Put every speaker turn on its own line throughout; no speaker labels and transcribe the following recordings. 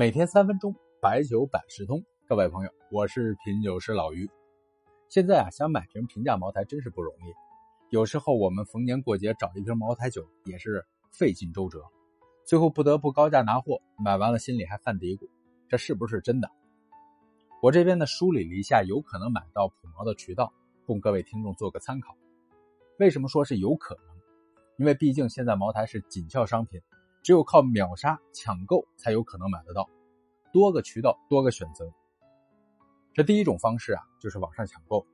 每天三分钟，白酒百事通。各位朋友，我是品酒师老于。现在啊，想买瓶平价茅台真是不容易。有时候我们逢年过节找一瓶茅台酒也是费尽周折，最后不得不高价拿货，买完了心里还犯嘀咕：这是不是真的？我这边呢梳理了一下有可能买到普茅的渠道，供各位听众做个参考。为什么说是有可能？因为毕竟现在茅台是紧俏商品。只有靠秒杀抢购才有可能买得到，多个渠道多个选择。这第一种方式啊，就是网上抢购。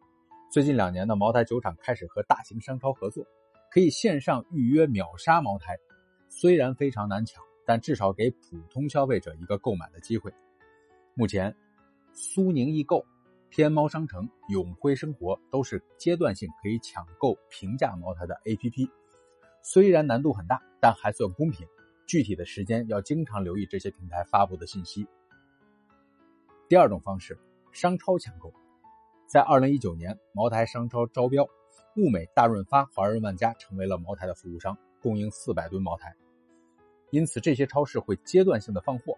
最近两年呢，茅台酒厂开始和大型商超合作，可以线上预约秒杀茅台。虽然非常难抢，但至少给普通消费者一个购买的机会。目前，苏宁易购、天猫商城、永辉生活都是阶段性可以抢购平价茅台的 APP。虽然难度很大，但还算公平。具体的时间要经常留意这些平台发布的信息。第二种方式，商超抢购，在二零一九年，茅台商超招标，物美、大润发、华润万家成为了茅台的服务商，供应四百吨茅台。因此，这些超市会阶段性的放货。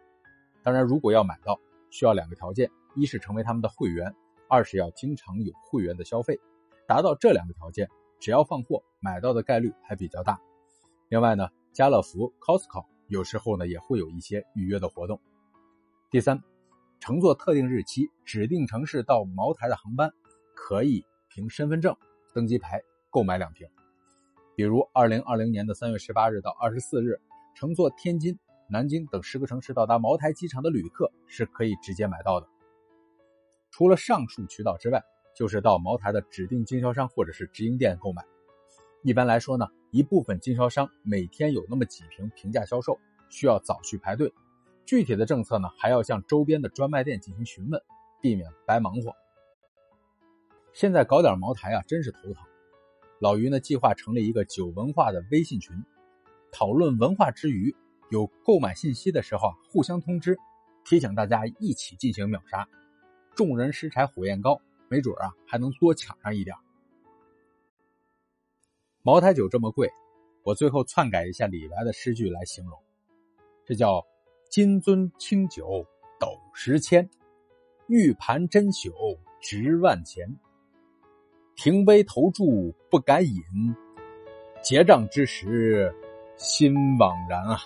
当然，如果要买到，需要两个条件：一是成为他们的会员，二是要经常有会员的消费。达到这两个条件，只要放货，买到的概率还比较大。另外呢？家乐福、Costco 有时候呢也会有一些预约的活动。第三，乘坐特定日期、指定城市到茅台的航班，可以凭身份证、登机牌购买两瓶。比如，二零二零年的三月十八日到二十四日，乘坐天津、南京等十个城市到达茅台机场的旅客是可以直接买到的。除了上述渠道之外，就是到茅台的指定经销商或者是直营店购买。一般来说呢。一部分经销商每天有那么几瓶平价销售，需要早去排队。具体的政策呢，还要向周边的专卖店进行询问，避免白忙活。现在搞点茅台啊，真是头疼。老于呢，计划成立一个酒文化的微信群，讨论文化之余，有购买信息的时候啊，互相通知，提醒大家一起进行秒杀。众人拾柴火焰高，没准啊，还能多抢上一点。茅台酒这么贵，我最后篡改一下李白的诗句来形容，这叫“金樽清酒斗十千，玉盘珍酒值万钱。停杯投箸不敢饮，结账之时心惘然啊。”